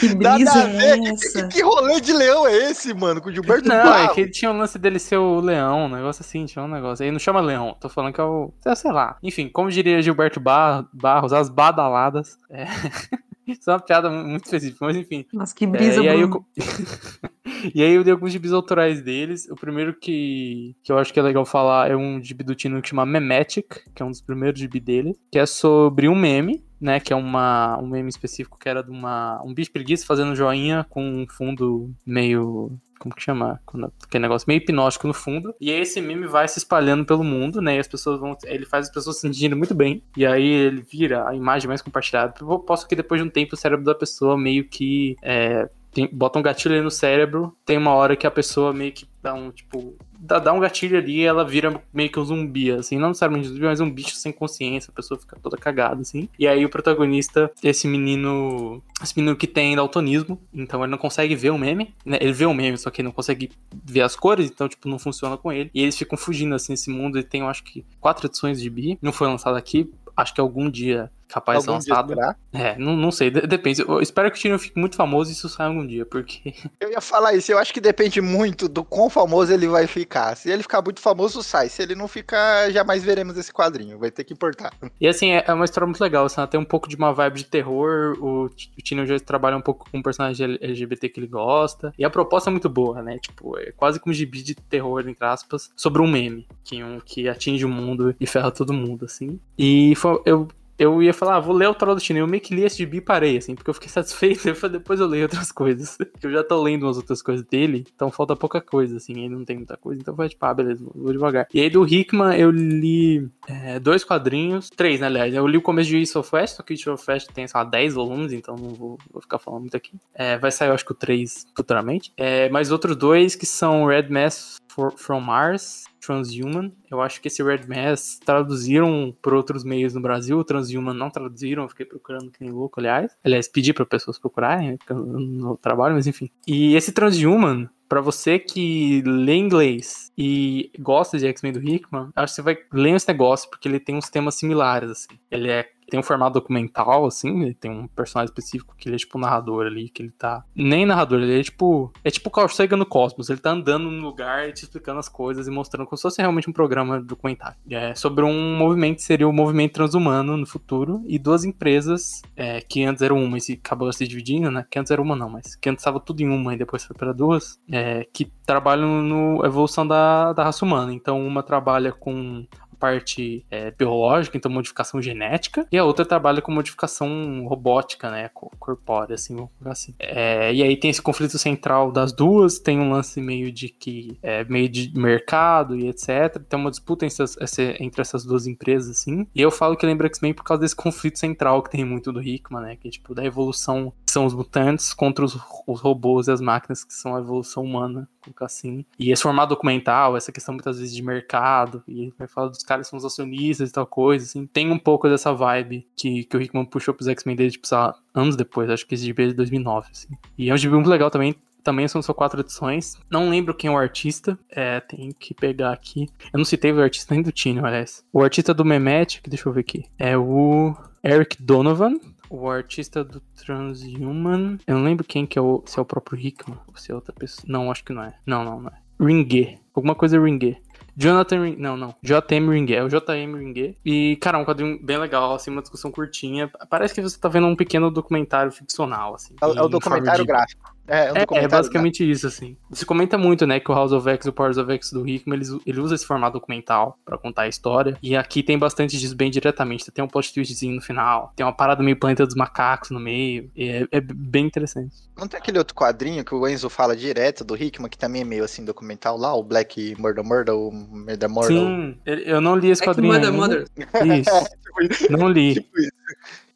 Que Nada brisa a ver. é essa? que- que rolê de leão é esse, mano? Com o Gilberto Não, é Barros? que ele tinha o lance dele ser o leão, um negócio assim, tinha um negócio. Aí não chama leão, tô falando que é o. Sei lá. Enfim, como diria Gilberto Bar- Barros, as badaladas. É. Isso é uma piada mu- muito específica, mas enfim. Nossa, que brisa, É, e, aí eu, e aí eu dei alguns gibis autorais deles. O primeiro que, que eu acho que é legal falar é um gibi do Tino que chama Memetic, que é um dos primeiros gibi dele, que é sobre um meme, né? Que é uma, um meme específico que era de uma, um bicho preguiça fazendo joinha com um fundo meio. Como que chama? Aquele negócio meio hipnótico no fundo. E aí esse meme vai se espalhando pelo mundo, né? E as pessoas vão. Ele faz as pessoas se sentindo muito bem. E aí ele vira a imagem mais compartilhada. Eu posso que depois de um tempo o cérebro da pessoa meio que. É, tem- bota um gatilho no cérebro, tem uma hora que a pessoa meio que dá um, tipo, dá, dá um gatilho ali e ela vira meio que um zumbi, assim, não necessariamente um zumbi, mas um bicho sem consciência, a pessoa fica toda cagada, assim. E aí o protagonista, esse menino, esse menino que tem daltonismo, então ele não consegue ver o meme, né? Ele vê o meme, só que ele não consegue ver as cores, então, tipo, não funciona com ele. E eles ficam fugindo, assim, nesse mundo, ele tem, eu acho que, quatro edições de bi, não foi lançado aqui, acho que algum dia capaz de ser Algum lançado. será? É, não, não sei, de- depende. Eu espero que o Tino fique muito famoso e isso saia algum dia, porque. Eu ia falar isso, eu acho que depende muito do quão famoso ele vai ficar. Se ele ficar muito famoso, sai. Se ele não ficar, jamais veremos esse quadrinho. Vai ter que importar. E assim, é é uma história muito legal, assim, ela tem um pouco de uma vibe de terror, o, T- o Tino já trabalha um pouco com um personagem LGBT que ele gosta, e a proposta é muito boa, né, tipo, é quase como um gibi de terror, entre aspas, sobre um meme, que, um, que atinge o mundo e ferra todo mundo, assim. E foi, eu... Eu ia falar, ah, vou ler o Troll do Tino. Eu meio que li esse gibi e parei, assim, porque eu fiquei satisfeito. Eu falei, depois eu leio outras coisas. Eu já tô lendo umas outras coisas dele, então falta pouca coisa, assim. Ele não tem muita coisa, então vai tipo, ah, beleza, vou devagar. E aí do Hickman eu li é, dois quadrinhos, três, né, aliás. Eu li o começo de East of West, só que East of tem, sei lá, 10 volumes, então não vou, vou ficar falando muito aqui. É, vai sair, eu acho que o 3 futuramente. É, mas outros dois que são Red Mass for- from Mars, Transhuman. Eu acho que esse Red Mass traduziram por outros meios no Brasil, o Transhuman não traduziram, eu fiquei procurando que nem louco, aliás. Aliás, pedi para pessoas procurarem, né, não trabalho, mas enfim. E esse Transhuman, Pra você que lê inglês e gosta de X-Men do Hickman, acho que você vai ler esse negócio, porque ele tem uns temas similares, assim. Ele é tem um formato documental, assim, ele tem um personagem específico que ele é tipo um narrador ali, que ele tá. Nem narrador, ele é tipo. É tipo o Carl Sagan no Cosmos. Ele tá andando no lugar e te explicando as coisas e mostrando como se fosse realmente um programa documentário. É sobre um movimento que seria o movimento transhumano no futuro e duas empresas é, que antes eram uma e se acabou se dividindo, né? Que antes era uma não, mas que antes estava tudo em uma e depois foi para duas, é, que trabalham no evolução da, da raça humana. Então uma trabalha com parte é, biológica, então modificação genética, e a outra trabalha com modificação robótica, né, corpórea, assim, vamos colocar assim. É, e aí tem esse conflito central das duas, tem um lance meio de que, é, meio de mercado e etc, tem uma disputa entre essas, entre essas duas empresas, assim, e eu falo que lembra X-Men por causa desse conflito central que tem muito do Hickman, né, que é tipo, da evolução que são os mutantes contra os, os robôs e as máquinas que são a evolução humana, colocar assim. E esse formato documental, essa questão muitas vezes de mercado, e vai falar dos caras que são os acionistas e tal coisa, assim. Tem um pouco dessa vibe que, que o Hickman puxou pros X-Men dele, tipo, anos depois, acho que esse gibi é de 2009, assim. E é um gibi muito legal também, também são só quatro edições. Não lembro quem é o artista. É, tem que pegar aqui. Eu não citei o artista nem do Tino, aliás. O artista do Memetic, deixa eu ver aqui. É o Eric Donovan. o artista do Transhuman. Eu não lembro quem que é o. Se é o próprio Hickman ou se é outra pessoa. Não, acho que não é. Não, não, não é. Ringue. Alguma coisa Ringue. Jonathan Ring... Não, não. JM Ringue. É o JM Ringue. E, cara, um quadrinho bem legal, assim, uma discussão curtinha. Parece que você tá vendo um pequeno documentário ficcional, assim. É, o- documentário de- gráfico. É, é um É, é basicamente isso, assim. Se comenta muito, né, que o House of X e o Powers of X do Hickman, eles, ele usa esse formato documental pra contar a história. E aqui tem bastante disso bem diretamente. Tem um plot twistzinho no final, tem uma parada meio planeta dos macacos no meio. E é, é bem interessante. Não tem aquele outro quadrinho que o Enzo fala direto do Hickman, que também é meio assim documental lá, o Black Murder Murder, o Murder Murder. Sim, eu não li esse que quadrinho mother, ainda. mother. Isso, não li. Tipo isso.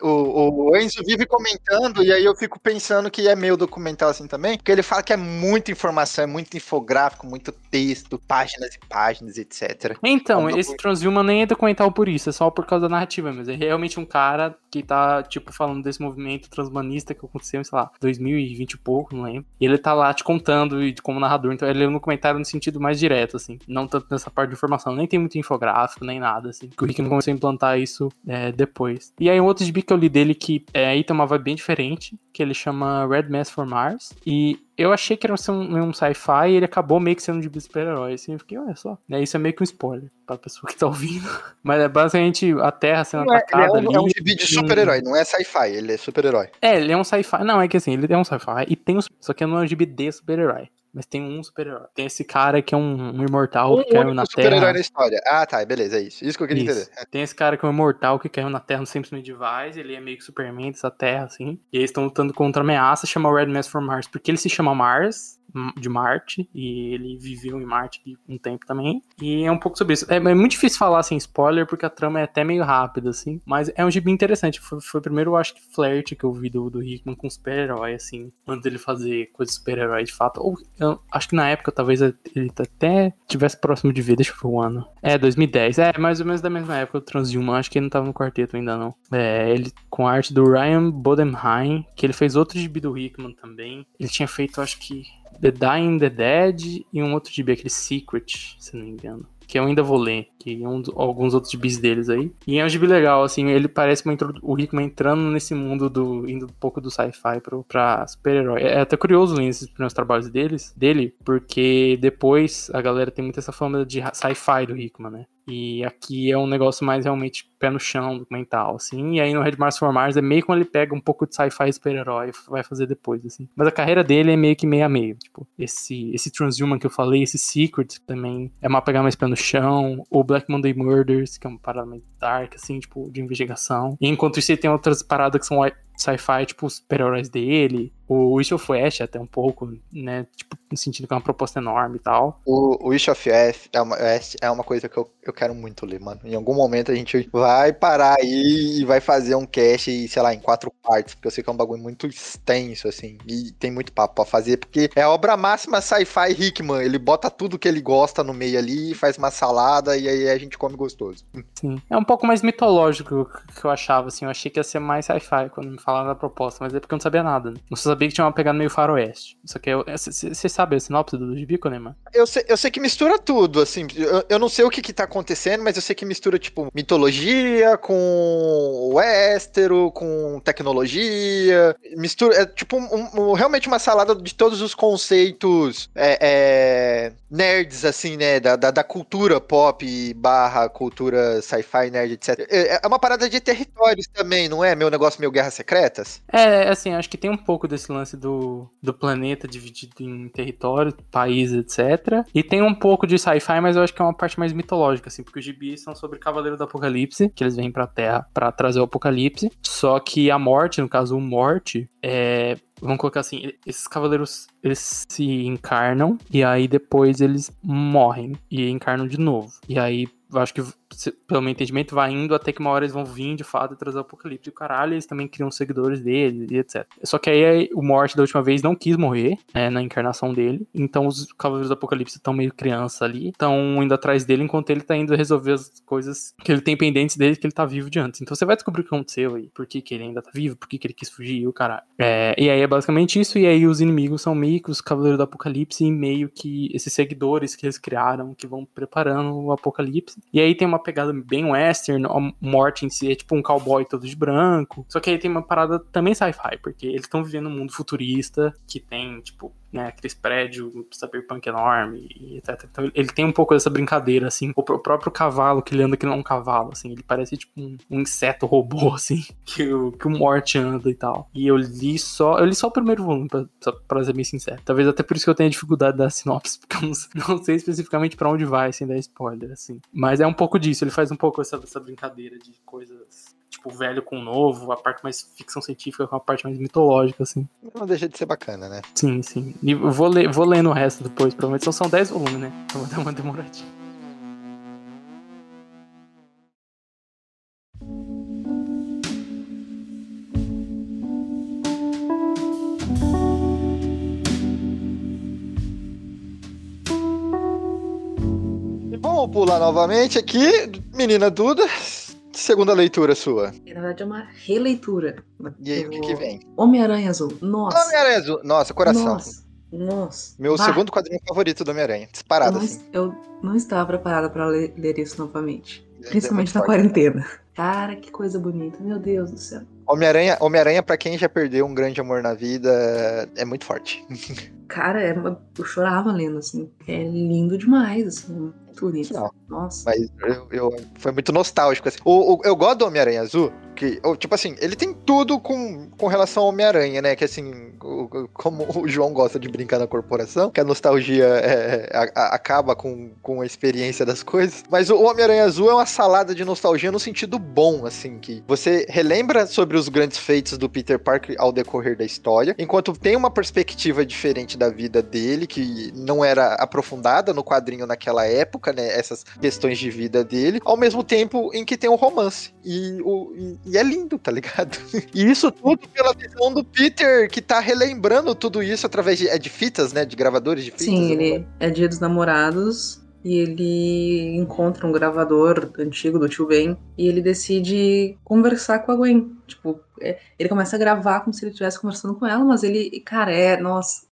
O, o Enzo vive comentando, e aí eu fico pensando que é meio documental assim também, porque ele fala que é muita informação, é muito infográfico, muito texto, páginas e páginas, etc. Então, Como esse foi? Transhuman nem é documental por isso, é só por causa da narrativa, mas é realmente um cara que tá, tipo, falando desse movimento transhumanista que aconteceu, sei lá, 2020 e pouco, não lembro. E ele tá lá te contando e como narrador, então ele é um documentário no sentido mais direto, assim, não tanto nessa parte de informação, nem tem muito infográfico, nem nada, assim. Que o Rick começou a implantar isso é, depois. E aí um outro gibi que eu li dele que é, aí tem uma vibe bem diferente, que ele chama Red Mass for Mars, e eu achei que era um, um sci-fi e ele acabou meio que sendo um gibi de super-herói, assim, eu fiquei, olha só. Né, isso é meio que um spoiler pra pessoa que tá ouvindo. Mas é basicamente a Terra sendo Não é, ele atacada é um, ali. é um gibi de super-herói, não é sci-fi, ele é super-herói. É, ele é um sci-fi. Não, é que assim, ele é um sci-fi e tem um. Só que não é um gibi de super-herói. Mas tem um super-herói. Tem esse cara que é um, um imortal Um que caiu na super-herói Terra. na história. Ah, tá, beleza, é isso. Isso que eu queria Isso. entender. Tem esse cara que é um imortal que caiu na Terra nos tempos medievais. Ele é meio que Superman dessa Terra, assim. E eles estão lutando contra ameaça, chama Red Mass for Mars. Porque ele se chama Mars, de Marte. E ele viveu em Marte um tempo também. E é um pouco sobre isso. É, é muito difícil falar sem spoiler, porque a trama é até meio rápida, assim. Mas é um gibi interessante. Foi, foi o primeiro, eu acho que, flerte que eu vi do, do Hickman com super-herói, assim. Antes dele fazer coisa de super-herói de fato. Ou eu acho que na época talvez ele até tivesse próximo de ver, deixa eu ver o ano. É, 2010. É, mais ou menos da mesma época do Transhuman. Acho que ele não tava no quarteto ainda, não. É, ele com a arte do Ryan Bodenheim, que ele fez outro gibi do Hickman também. Ele tinha feito, acho que, The Dying, The Dead e um outro gibi, aquele Secret, se não me engano. Que eu ainda vou ler, que é um alguns outros gibis deles aí. E é um gibi legal, assim, ele parece uma o Hickman entrando nesse mundo do. indo um pouco do sci-fi pra super-herói. É até curioso ler esses primeiros trabalhos deles, dele, porque depois a galera tem muito essa fama de sci-fi do Hickman, né? E aqui é um negócio mais realmente pé no chão, documental, assim. E aí no Red Mars for Mars é meio como ele pega um pouco de sci-fi super-herói vai fazer depois, assim. Mas a carreira dele é meio que meio a meio. Tipo, esse, esse Transhuman que eu falei, esse Secret também é uma pegada mais pé no chão. O Black Monday Murders, que é uma parada mais dark, assim, tipo, de investigação. E enquanto isso, tem outras paradas que são sci-fi, tipo, os super-heróis dele. O Wish of Ash até um pouco, né? Tipo, no sentido que é uma proposta enorme e tal. O, o Wish of F é uma, é uma coisa que eu, eu quero muito ler, mano. Em algum momento a gente vai parar aí e vai fazer um cast, sei lá, em quatro partes, porque eu sei que é um bagulho muito extenso, assim, e tem muito papo pra fazer, porque é a obra máxima sci-fi Hickman. Ele bota tudo que ele gosta no meio ali, faz uma salada e aí a gente come gostoso. Sim. É um pouco mais mitológico que eu achava, assim. Eu achei que ia ser mais sci-fi quando me falaram da proposta, mas é porque eu não sabia nada. Né? Eu só sabia que tinha uma pegada meio faroeste. Só que você sabe a sinopse do né, mano? Eu sei, eu sei que mistura tudo, assim. Eu, eu não sei o que que tá acontecendo, mas eu sei que mistura, tipo, mitologia com Westeros, com tecnologia. Mistura. É tipo um- um- realmente uma salada de todos os conceitos é, é, nerds, assim, né? Da, da, da cultura pop barra cultura sci-fi, nerd, etc. É, é uma parada de territórios também, não é? Meu negócio meio Guerras É, assim, acho que tem um pouco desse lance do, do planeta dividido em território, país, etc. E tem um pouco de sci-fi, mas eu acho que é uma parte mais mitológica, assim, porque os gibis são sobre Cavaleiro do Apocalipse, que eles vêm pra Terra pra trazer o Apocalipse. Só que a morte, no caso, o Morte, é. Vamos colocar assim, esses cavaleiros, eles se encarnam e aí depois eles morrem e encarnam de novo. E aí, eu acho que, pelo meu entendimento, vai indo até que uma hora eles vão vir de fato e trazer o apocalipse. E caralho, eles também criam seguidores dele e etc. Só que aí o Morte da última vez não quis morrer é, na encarnação dele. Então os cavaleiros do apocalipse estão meio criança ali. Estão indo atrás dele enquanto ele tá indo resolver as coisas que ele tem pendentes dele que ele tá vivo de antes. Então você vai descobrir o que aconteceu aí. Por que, que ele ainda tá vivo, por que, que ele quis fugir e o caralho. É, e aí é basicamente isso. E aí os inimigos são meio que os cavaleiros do apocalipse e meio que esses seguidores que eles criaram que vão preparando o apocalipse. E aí tem uma uma pegada bem western, a morte em si é tipo um cowboy todo de branco. Só que aí tem uma parada também sci-fi, porque eles estão vivendo um mundo futurista que tem, tipo, né, aqueles prédios cyberpunk enorme e etc. Então ele tem um pouco dessa brincadeira, assim. O próprio cavalo que ele anda, que não é um cavalo, assim. Ele parece tipo um, um inseto robô, assim, que o, que o Morte anda e tal. E eu li só, eu li só o primeiro volume, pra, pra ser bem sincero. Talvez até por isso que eu tenha dificuldade da sinopse, porque eu não, não sei especificamente para onde vai, sem dar spoiler, assim. Mas é um pouco disso, ele faz um pouco essa, essa brincadeira de coisas tipo, velho com novo, a parte mais ficção científica com a parte mais mitológica, assim. Não deixa de ser bacana, né? Sim, sim. E vou, ler, vou lendo o resto depois, provavelmente são, são 10 volumes, né? Então vai dar uma demoradinha. Pular novamente aqui, menina Duda. Segunda leitura sua. Na verdade, é uma releitura. E aí, o que, que vem? Homem-Aranha Azul. Nossa. Homem-Aranha Azul. Nossa, coração. Nossa. Nossa. Meu Bah, segundo quadrinho favorito do Homem-Aranha. eu Disparado, não, assim. eu não estava preparada para ler, ler isso novamente. É Principalmente na forte. quarentena. Cara, que coisa bonita. Meu Deus do céu. Homem-Aranha, Homem-Aranha, pra quem já perdeu um grande amor na vida, é muito forte. Cara, é uma- eu chorava lendo, assim. É lindo demais, assim. Bonito. Não. Nossa. Mas eu, eu- foi muito nostálgico. Assim. O, o- eu gosto do Homem-Aranha Azul, que, o- tipo assim, ele tem tudo com, com relação ao Homem-Aranha, né? Que assim, o- como o João gosta de brincar na corporação, que a nostalgia é, a- a- acaba com, com a experiência das coisas. Mas o Homem-Aranha Azul é uma salada de nostalgia no sentido bom, assim, que você relembra sobre os grandes feitos do Peter Parker ao decorrer da história, enquanto tem uma perspectiva diferente da vida dele, que não era aprofundada no quadrinho naquela época, né? Essas questões de vida dele, ao mesmo tempo em que tem um romance. E, o, e é lindo, tá ligado? E isso tudo pela visão do Peter, que tá relembrando tudo isso através de, é de fitas, né? De gravadores de fitas. Sim, não ele é dia dos namorados e ele encontra um gravador antigo do tio Ben e ele decide conversar com a Gwen. Tipo, é, ele começa a gravar como se ele estivesse conversando com ela, mas ele, cara, é, nossa,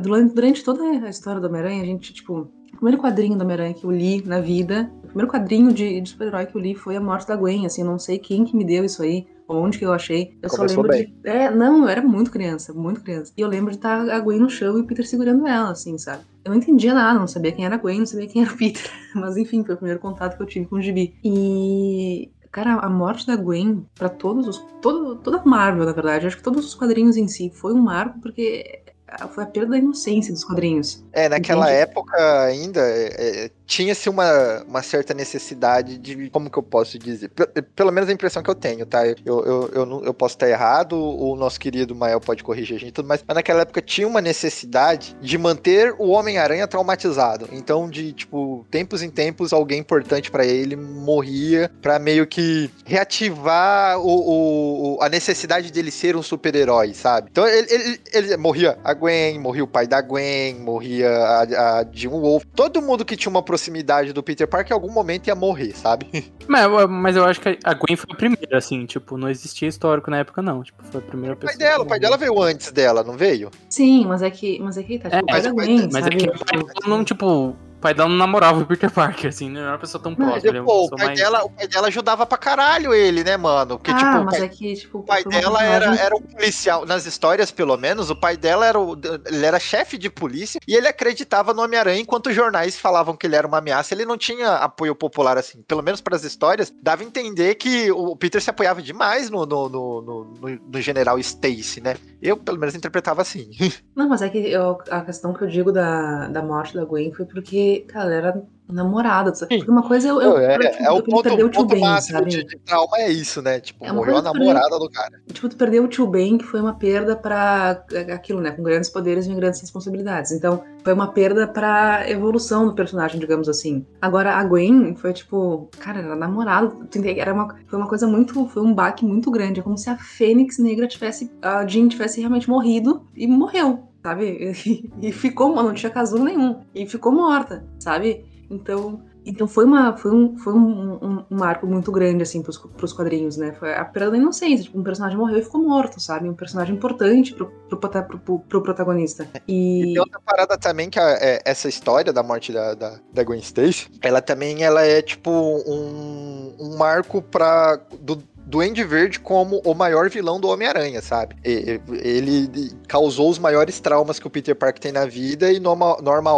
durante, toda a história do Homem-Aranha, a gente, tipo, primeiro quadrinho do Homem-Aranha que eu li na vida, o primeiro quadrinho de, de super-herói que eu li foi A Morte da Gwen, assim, eu não sei quem que me deu isso aí, onde que eu achei. Eu só Começou lembro bem. de. É, não, eu era muito criança, muito criança. E eu lembro de estar a Gwen no chão e o Peter segurando ela, assim, sabe? Eu não entendia nada, não sabia quem era a Gwen, não sabia quem era o Peter. Mas enfim, foi o primeiro contato que eu tive com o Gibi. E. Cara, a morte da Gwen, pra todos os. Todo, toda a Marvel, na verdade, acho que todos os quadrinhos em si, foi um marco porque foi a perda da inocência dos quadrinhos. É, naquela época ainda é, é, tinha-se uma, uma certa necessidade de. Como que eu posso dizer? Pe- Pelo menos a impressão que eu tenho, tá? Eu, eu, eu, não- eu posso estar errado, o nosso querido Mael pode corrigir a gente tudo mas naquela época tinha uma necessidade de manter o Homem-Aranha traumatizado. Então, de, tipo, tempos em tempos, alguém importante pra ele morria pra meio que reativar o- o- a necessidade dele ser um super-herói, sabe? Então ele, ele, ele morria a Gwen, morria o pai da Gwen, morria a, a Jim Wolf. Todo mundo que tinha uma proximidade do Peter Parker em algum momento ia morrer, sabe? Mas, eu- mas eu acho que a Gwen foi a primeira, assim, tipo, não existia histórico na época, não. Tipo, foi a primeira O pessoa. pai dela, o pai dela veio antes dela, não veio? Sim, mas é que. Mas é que tá, tipo, É, o pai mas da o Gwen, Mas sabe? é que o pai não, tipo, o pai dela não namorava o Peter Parker, assim, não era uma pessoa tão próxima. ele é Pô, o pai, mais- dela, o pai dela ajudava pra caralho ele, né, mano? Porque, ah, tipo, o mas pai, é que, tipo, o pai dela era, era um policial, nas histórias pelo menos, o pai dela era, o, ele era chefe de polícia e ele acreditava no Homem-Aranha enquanto os jornais falavam que ele era uma ameaça, ele não tinha apoio popular assim, pelo menos para as histórias, dava a entender que o Peter se apoiava demais no, no, no, no, no- no general Stacy, né? Eu, pelo menos, interpretava assim. Não, mas é que eu- a questão que eu digo da, da morte da Gwen foi porque, cara, era namorada. sabe? Uma coisa eu, eu, é, eu, tipo, é o ponto, perder o tio ponto Ben, máximo sabe? de, de trauma é isso, né? Tipo, É morreu a namorada do cara. Tipo, tu perdeu o tio Ben, que foi uma perda pra aquilo, né? Com grandes poderes vem grandes responsabilidades. Então, foi uma perda pra evolução do personagem, digamos assim. Agora, a Gwen foi tipo, cara, era namorada. Era uma, foi uma coisa muito. Foi um baque muito grande. É como se a Fênix Negra tivesse. A Jean tivesse realmente morrido e morreu, sabe? E, ficou, não tinha casulo nenhum. E ficou morta, sabe? Então. então foi, uma, foi, um, foi um, um, um marco muito grande, assim, pros, pros quadrinhos, né? Foi a perda da inocência. Tipo, um personagem morreu e ficou morto, sabe? Um personagem importante pro, pro, pro, pro, pro protagonista. E... E tem outra parada também que a- é, essa história da morte da, da, da Gwen Stacy, ela também ela é tipo um, um marco para do Duende Verde como o maior vilão do Homem-Aranha, sabe? Ele causou os maiores traumas que o Peter Parker tem na vida e Norma, Norma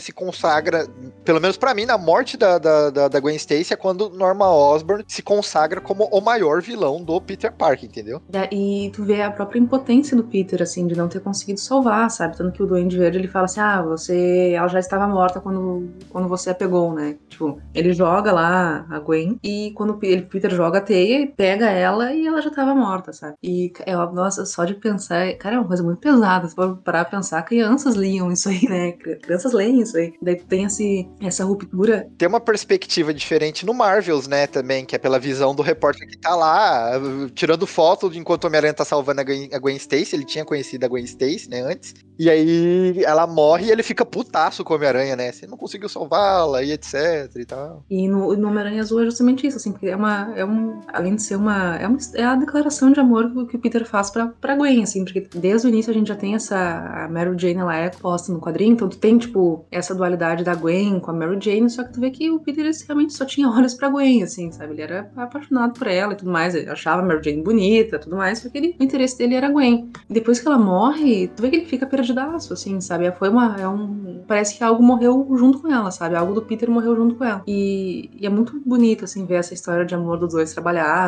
se consagra, pelo menos pra mim, na morte da, da, da, Gwen Stacy é quando Norma Osborn se consagra como o maior vilão do Peter Parker, entendeu? E tu vê a própria impotência do Peter, assim, de não ter conseguido salvar, sabe? Tanto que o Duende Verde, ele fala assim, ah, você... Ela já estava morta quando, quando você a pegou, né? Tipo, ele joga lá a Gwen e quando ele- Peter joga a teia, pega ela e ela já estava morta, sabe? E, é, nossa, só de pensar... Cara, é uma coisa muito pesada. Se for parar pra pensar, crianças liam isso aí, né? Crianças leem isso aí. Daí tem esse, essa ruptura tem uma perspectiva diferente no Marvels, né, também, que é pela visão do repórter que tá lá, tirando foto de enquanto o Homem-Aranha tá salvando a Gwen, a Gwen Stacy, ele tinha conhecido a Gwen Stacy, né, antes, e aí ela morre e ele fica putaço com o Homem-Aranha, né, você não conseguiu salvá-la e etc e tal. E no, no Homem-Aranha Azul é justamente isso, assim, porque é uma. É um, além de ser uma. É, uma, é a declaração de amor que o- Peter faz pra, pra Gwen, assim, porque desde o início a gente já tem essa. A Mary Jane, ela é posta no quadrinho, então tu tem, tipo, essa dualidade da Gwen com a Mary Jane, só que tu vê que o Peter realmente só tinha olhos pra Gwen, assim, sabe? Ele era apaixonado por ela e tudo mais, ele achava a Mary Jane bonita tudo mais, só que ele, o interesse dele era a Gwen. Depois que ela morre, tu vê que ele fica perdidaço, assim, sabe? Foi uma. É um, parece que algo morreu junto com ela, sabe? Algo do Peter morreu junto com ela. E, e é muito bonito, assim, ver essa história de amor dos dois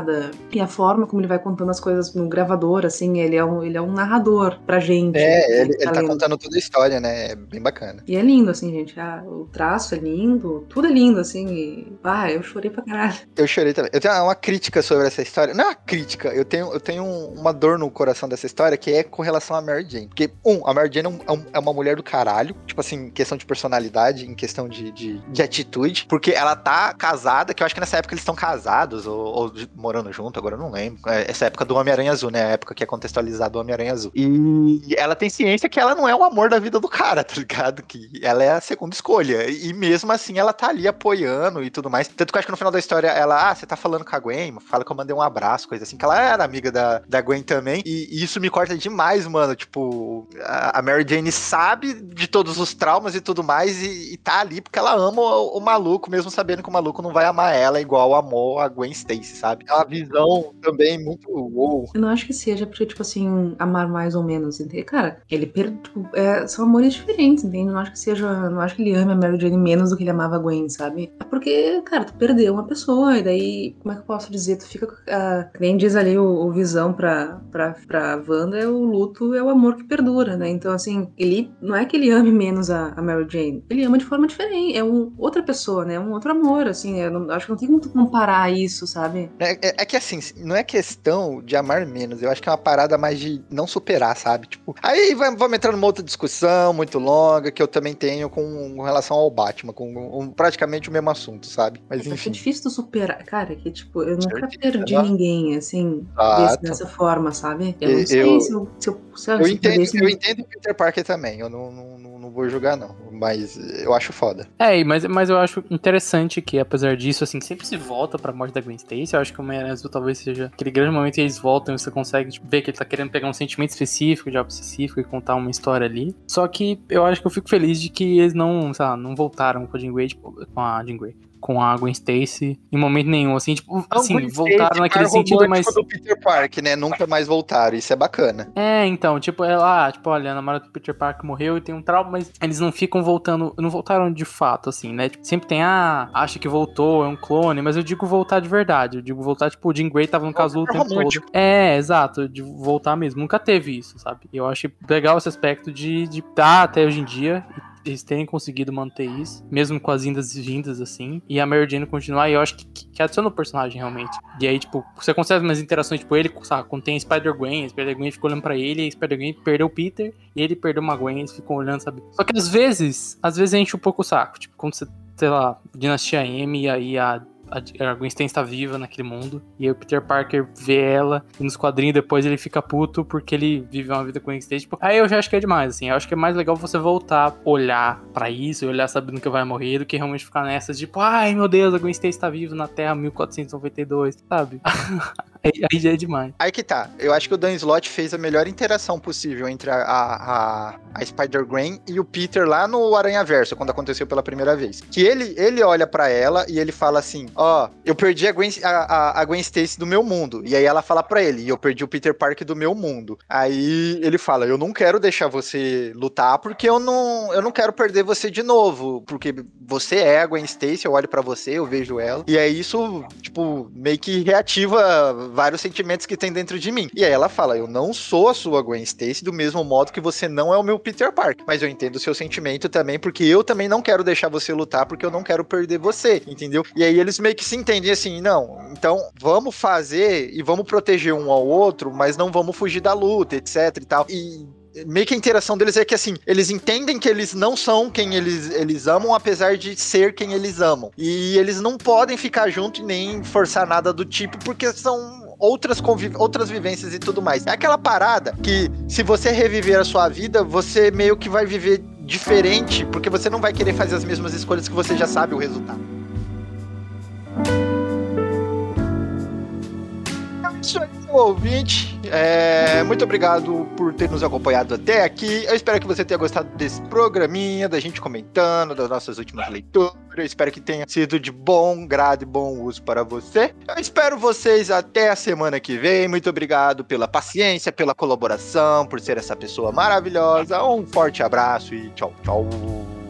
trabalhada. E a forma como ele vai contando as coisas no gravador, assim, ele é um, ele é um narrador pra gente. É, ele, né, ele tá lendo. contando toda a história, né, é bem bacana. E é lindo, assim, gente. Ah, o traço é lindo, tudo é lindo, assim. E, ah, eu chorei pra caralho. Eu chorei também. Eu tenho uma crítica sobre essa história. Não é uma crítica, eu tenho, eu tenho uma dor no coração dessa história que é com relação a Mary Jane. Porque, um, a Mary Jane é, um- é um- é uma mulher do caralho. Tipo assim, em questão de personalidade, em questão de, de, de atitude. Porque ela tá casada, que eu acho que nessa época eles estão casados ou, ou morando junto, agora não lembro. É Essa época do Homem-Aranha Azul, né? A época que é contextualizado o Homem-Aranha Azul. E ela tem ciência que ela não é o amor da vida do cara, tá ligado? Que ela é a segunda escolha. E mesmo assim ela tá ali apoiando e tudo mais. Tanto que eu acho que no final da história ela, ah, você tá falando com a Gwen, fala que eu mandei um abraço, coisa assim, que ela era amiga da, da Gwen também. E, e isso me corta demais, mano. Tipo, a, a Mary Jane sabe de todos os traumas e tudo mais e, e tá ali porque ela ama o, o maluco, mesmo sabendo que o maluco não vai amar ela igual amou a Gwen Stacy, sabe? É visão também muito wow. Eu não acho que seja porque, tipo assim, amar mais ou menos, entende? Cara, ele per... tipo, é, são amores diferentes, entende? Não acho que seja. Não acho que ele ame a Mary Jane menos do que ele amava a Gwen, sabe? É porque, cara, tu perdeu uma pessoa, e daí, como é que eu posso dizer? Tu fica. Uh, nem diz ali o, o visão pra, pra, pra Wanda, é o luto é o amor que perdura, né? Então, assim, ele. Não é que ele ame menos a, a Mary Jane, ele ama de forma diferente. É um, outra pessoa, né? É um outro amor, assim. Eu não- acho que não tem como tu comparar isso, sabe? É, é- é que assim, não é questão de amar menos, eu acho que é uma parada mais de não superar, sabe? Tipo, aí vai- vamos entrar numa outra discussão muito longa que eu também tenho com relação ao Batman, com um- praticamente o mesmo assunto, sabe? Mas Mas é enfim. difícil tu superar, cara, que tipo, eu nunca Certeza. perdi ninguém, assim, desse- dessa forma, sabe? Eu não Eu- sei eu- se eu, se eu, se eu, Eu entendo, perdesse eu entendo o Peter Parker também, eu não, não, não, não vou julgar, não. Mas eu acho foda. É, e- mas, mas eu acho interessante que, apesar disso, assim, sempre se volta pra morte da Gwen Stacy. Eu acho que o Talvez seja aquele grande momento que eles voltam e você consegue tipo, ver que ele tá querendo pegar um sentimento específico, de algo específico e contar uma história ali. Só que eu acho que eu fico feliz de que eles não, sei lá, não voltaram com a Jean Grey, tipo, com a Jean Grey, com a Gwen Stacy em momento nenhum, assim, tipo, assim, voltaram Stacy, naquele sentido, mas... do Peter Parker, né? Nunca mais voltaram, isso é bacana. É, então, tipo, ela, ah, tipo, olha, a namorada do Peter Parker morreu e tem um trauma, mas eles não ficam voltando, não voltaram de fato, assim, né? Tipo, sempre tem, ah, acha que voltou, é um clone, mas eu digo voltar de verdade, eu digo voltar, tipo, o Jean Grey tava no casulo o tempo romântico. todo. É, exato, de voltar mesmo, nunca teve isso, sabe? E eu acho legal esse aspecto de, de tá até hoje em dia, eles terem conseguido manter isso, mesmo com as indas e vindas, assim, e a Mary Jane continuar, e eu acho que, que, adiciona o personagem, realmente. E aí, tipo, você consegue umas interações, tipo, ele, sabe, tem Spider-Gwen, Spider-Gwen ficou olhando pra ele, Spider-Gwen perdeu o Peter, e ele perdeu uma Gwen, eles ficam olhando, sabe? Só que às vezes, às vezes enche um pouco o saco, tipo, quando você, sei lá, Dinastia M, e aí a a, a Gwen Stacy está viva naquele mundo. E aí o Peter Parker vê ela. E nos quadrinhos depois ele fica puto porque ele vive uma vida com a Gwen Stacy. Tipo, aí eu já acho que é demais, assim. Eu acho que é mais legal você voltar, olhar para isso, olhar sabendo que vai morrer, do que realmente ficar nessas, tipo, ai meu Deus, a Gwen Stacy tá viva na Terra 1492, sabe? aí, aí já é demais. Aí que tá. Eu acho que o Dan Slott fez a melhor interação possível entre a, a, a Spider-Gwen e o Peter lá no Aranha Verso, quando aconteceu pela primeira vez. Que ele, ele olha para ela e ele fala assim: Ó, eu perdi a Gwen, a, a Gwen Stacy do meu mundo. E aí ela fala para ele: e eu perdi o Peter Parker do meu mundo. Aí ele fala: eu não quero deixar você lutar porque eu não, eu não quero perder você de novo. Porque você é a Gwen Stacy, eu olho para você, eu vejo ela. E aí isso, tipo, meio que reativa vários sentimentos que tem dentro de mim. E aí ela fala: eu não sou a sua Gwen Stacy do mesmo modo que você não é o meu Peter Parker. Mas eu entendo o seu sentimento também, porque eu também não quero deixar você lutar, porque eu não quero perder você, entendeu? E aí eles meio que se entendem assim: não, então vamos fazer e vamos proteger um ao outro, mas não vamos fugir da luta, etc e tal. E meio que a interação deles é que assim, eles entendem que eles não são quem eles, eles amam, apesar de ser quem eles amam. E eles não podem ficar junto e nem forçar nada do tipo, porque são outras, outras vivências e tudo mais. É aquela parada que, se você reviver a sua vida, você meio que vai viver diferente, porque você não vai querer fazer as mesmas escolhas que você já sabe o resultado. É isso aí ouvinte, é, muito obrigado por ter nos acompanhado até aqui. Eu espero que você tenha gostado desse programinha, da gente comentando, das nossas últimas leituras. Eu espero que tenha sido de bom grado e bom uso para você. Eu espero vocês até a semana que vem. Muito obrigado pela paciência, pela colaboração, por ser essa pessoa maravilhosa. Um forte abraço e tchau, tchau.